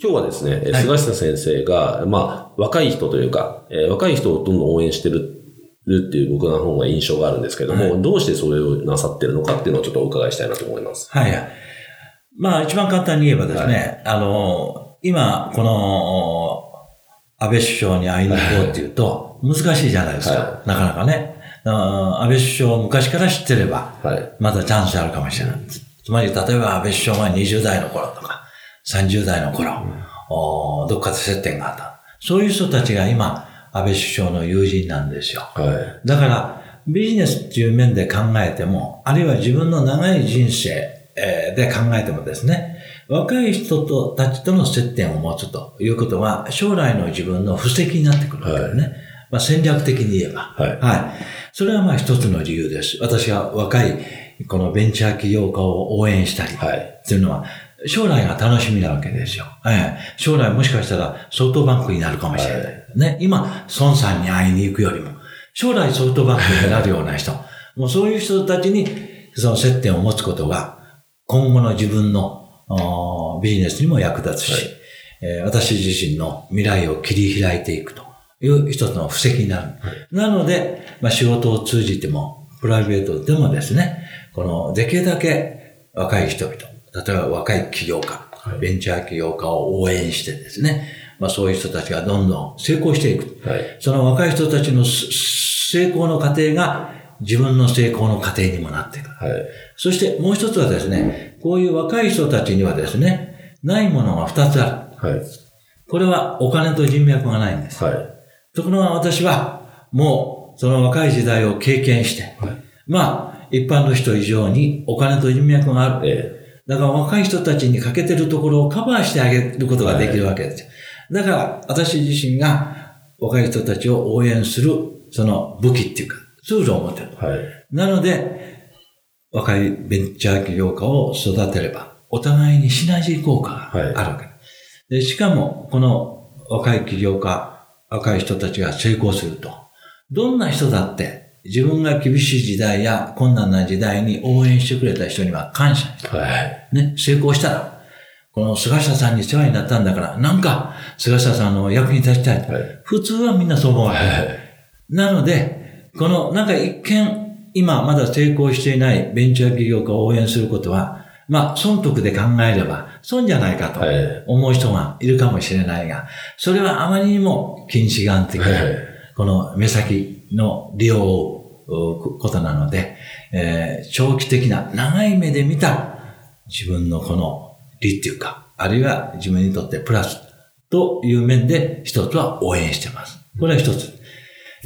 今日はですね、はい、菅下先生が、まあ、若い人というか、えー、若い人をどんどん応援してるるっていう僕の方が印象があるんですけども、はい、どうしてそれをなさってるのかっていうのをちょっとお伺いしたいなと思います。はい。まあ、一番簡単に言えばですね、はい、あの、今、この、安倍首相に会いに行こうっていうと、難しいじゃないですか。はい、なかなかね。安倍首相を昔から知ってれば、まだチャンスあるかもしれない。つまり、例えば安倍首相が20代の頃とか、30代の頃、うん、どっかで接点があった。そういう人たちが今、安倍首相の友人なんですよ。はい、だから、ビジネスっていう面で考えても、あるいは自分の長い人生で考えてもですね、若い人とたちとの接点を持つということは、将来の自分の布石になってくるわけですね。はい、まあ、戦略的に言えば。はい。はい。それはまあ一つの理由です。私が若いこのベンチャー起業家を応援したり、はい。っていうのは、将来が楽しみなわけですよ。ええ、将来もしかしたらソフトバンクになるかもしれない。はい、ね、今、孫さんに会いに行くよりも、将来ソフトバンクになるような人、もうそういう人たちにその接点を持つことが、今後の自分のビジネスにも役立つし、はい。えー、私自身の未来を切り開いていくという一つの布石になる。はい、なので、まあ、仕事を通じても、プライベートでもですね、このできるだけ若い人々、例えば若い起業家、はい、ベンチャー起業家を応援してですね、まあそういう人たちがどんどん成功していく。はい、その若い人たちの成功の過程が自分の成功の過程にもなっていく。はい、そしてもう一つはですね、こういう若い人たちにはですね、ないものが二つある。はい、これはお金と人脈がないんです。はい、ところが私は、もうその若い時代を経験して、はい、まあ、一般の人以上にお金と人脈がある。ええだから若い人たちに欠けてるところをカバーしてあげることができるわけですよ。だから私自身が若い人たちを応援するその武器っていうかツールを持ってる。はい、なので、若いベンチャー起業家を育てれば、お互いにシナジー効果があるわけ、はい、で。しかも、この若い起業家、若い人たちが成功すると、どんな人だって自分が厳しい時代や困難な時代に応援してくれた人には感謝。はい。ね、成功したら、この菅下さんに世話になったんだから、なんか、菅下さんの役に立ちたい。はい、普通はみんなそう思うわけ、はい、なので、この、なんか一見、今まだ成功していないベンチャー企業家を応援することは、まあ、損得で考えれば、損じゃないかと思う人がいるかもしれないが、それはあまりにも近視眼的な、この目先の利用ことなので、えー、長期的な長い目で見た自分のこの利っていうか、あるいは自分にとってプラスという面で一つは応援してます。これは一つ。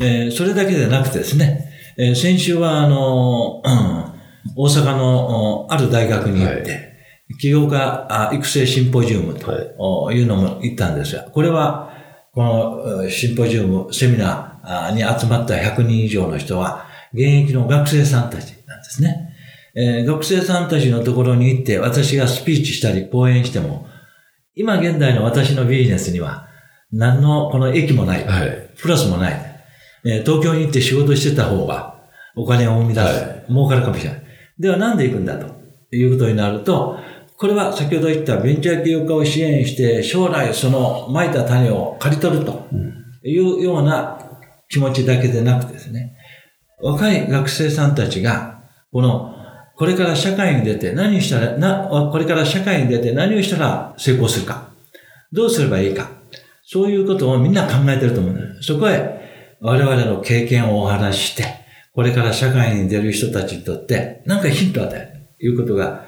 えー、それだけでなくてですね、えー、先週はあの、うん、大阪のある大学に行って、はい、起業家育成シンポジウムというのも行ったんですが、これはこのシンポジウム、セミナー、に集まった100人以上の人は、現役の学生さんたちなんですね。えー、学生さんたちのところに行って私がスピーチしたり講演しても、今現代の私のビジネスには何のこの益もない。はい、プラスもない。えー、東京に行って仕事してた方がお金を生み出す。はい、儲かるかもしれない。ではなんで行くんだということになると、これは先ほど言ったベンチャー起業家を支援して将来その蒔いた種を刈り取るというような気持ちだけでなくですね、若い学生さんたちが、この、これから社会に出て何したら、な、これから社会に出て何をしたら成功するか、どうすればいいか、そういうことをみんな考えてると思うんです。そこへ我々の経験をお話しして、これから社会に出る人たちにとって何かヒントを与える。ということが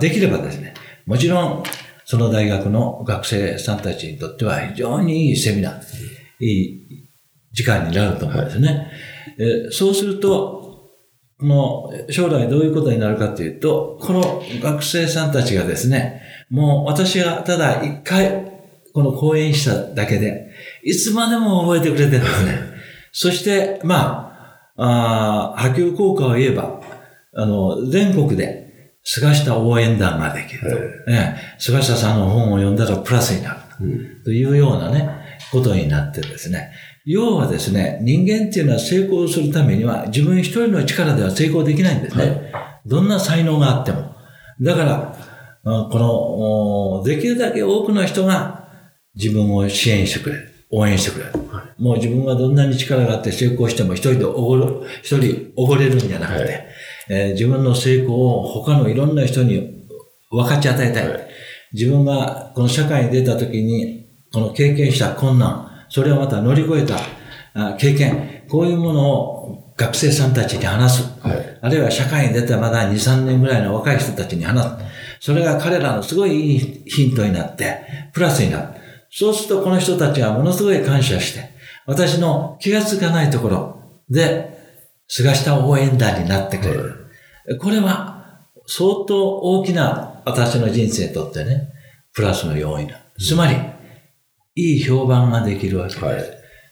できればですね、もちろんその大学の学生さんたちにとっては非常にいいセミナー、いい時間になると思うんですね。えそうすると、この将来どういうことになるかというと、この学生さんたちがですね、もう私がただ一回この講演しただけで、いつまでも覚えてくれてるんですね。そして、まあ、あ波及効果を言えば、あの、全国で菅下応援団ができると、ね。菅下さんの本を読んだらプラスになるというようなね、ことになってですね。要はですね、人間っていうのは成功するためには自分一人の力では成功できないんですね。どんな才能があっても。だから、この、できるだけ多くの人が自分を支援してくれる。応援してくれる。もう自分がどんなに力があって成功しても一人でおごる、一人おごれるんじゃなくて、はい、えー、自分の成功を他のいろんな人に分かち与えたい。はい、自分がこの社会に出た時に、この経験した困難、それをまた乗り越えた経験、こういうものを学生さんたちに話す。はい、あるいは社会に出たまだ2、3年ぐらいの若い人たちに話す。それが彼らのすごいいいヒントになって、プラスになる。そうするとこの人たちはものすごい感謝して、私の気がつかないところで、菅下応援団になってくれる。これは相当大きな私の人生にとってね、プラスの要因だ。つまり、いい評判ができるわけです。はい、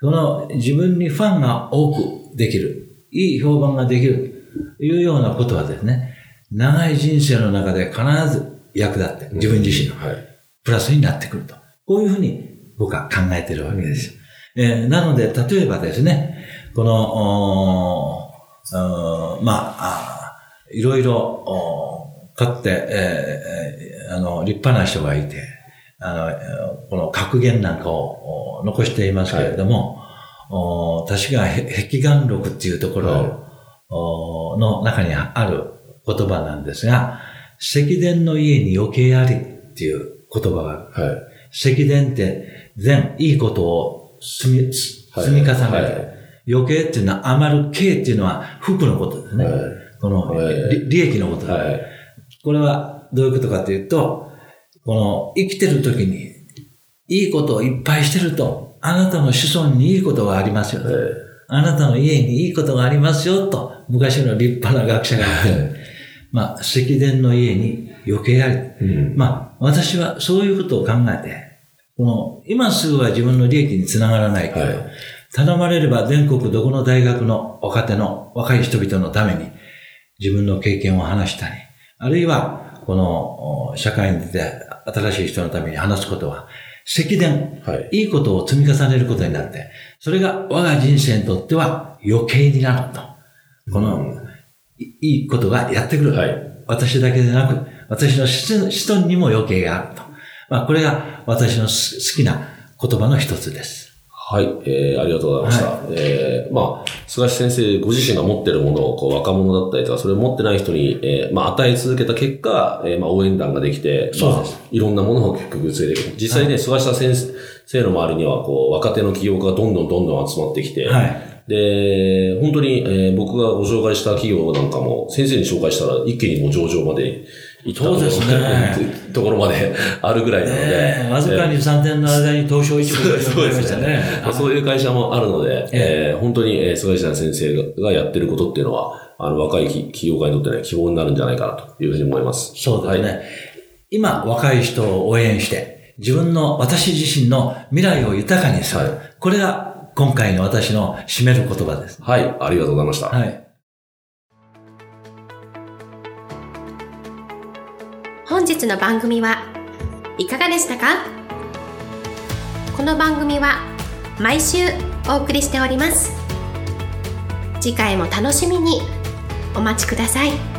その自分にファンが多くできる。いい評判ができる。というようなことはですね、長い人生の中で必ず役立って、自分自身のプラスになってくると。こういうふうに僕は考えてるわけです。えー、なので、例えばですね、この、まあ、いろいろ、かって、えー、あの、立派な人がいて、あの、この格言なんかを残していますけれども、はい、確か壁眼録っていうところの中にある言葉なんですが、石殿の家に余計ありっていう言葉がある。はい。積電って全いいことを積み、積み重ねて、はい。はい、余計っていうのは余る計っていうのは服のことですね。はい、この、利益のことこれはどういうことかというと、この生きてる時にいいことをいっぱいしてると、あなたの子孫にいいことがありますよ、ね。あなたの家にいいことがありますよと、昔の立派な学者が言って、まあ、石殿の家に余計あり。うん、まあ、私はそういうことを考えて、この、今すぐは自分の利益につながらないけど、はい、頼まれれば全国どこの大学の若手の若い人々のために自分の経験を話したり、あるいは、この、社会に出て新しい人のために話すことは、積電、はい、いいことを積み重ねることになって、それが我が人生にとっては余計になると。この、うん、いいことがやってくる。はい、私だけでなく、私の子孫にも余計があると。まあ、これが私の好きな言葉の一つです。はい、えー、ありがとうございました。はい、えー、まあ、菅先生ご自身が持ってるものを、こう、若者だったりとか、それを持ってない人に、えー、まあ、与え続けた結果、えー、まあ、応援団ができて、そうです。まあ、いろんなものを結局連れてくる。実際ね、はい、菅下先生の周りには、こう、若手の起業家がどんどんどんどん集まってきて、はい。で、本当に、えー、僕がご紹介した企業なんかも、先生に紹介したら一気にもう上場まで行ったところ,、ね、ところまであるぐらいなので。ね、わずかに3年の間に東証一部がそうですね。そういう会社もあるので、えー、本当に、えー、菅井先生がやってることっていうのは、あの、若い企業家にとってね、希望になるんじゃないかなというふうに思います。そうですね。はい、今、若い人を応援して、自分の、私自身の未来を豊かにする。はい、これが今回の私の締める言葉です。はい、ありがとうございました。はい。本日の番組はいかがでしたか？この番組は毎週お送りしております次回も楽しみにお待ちください。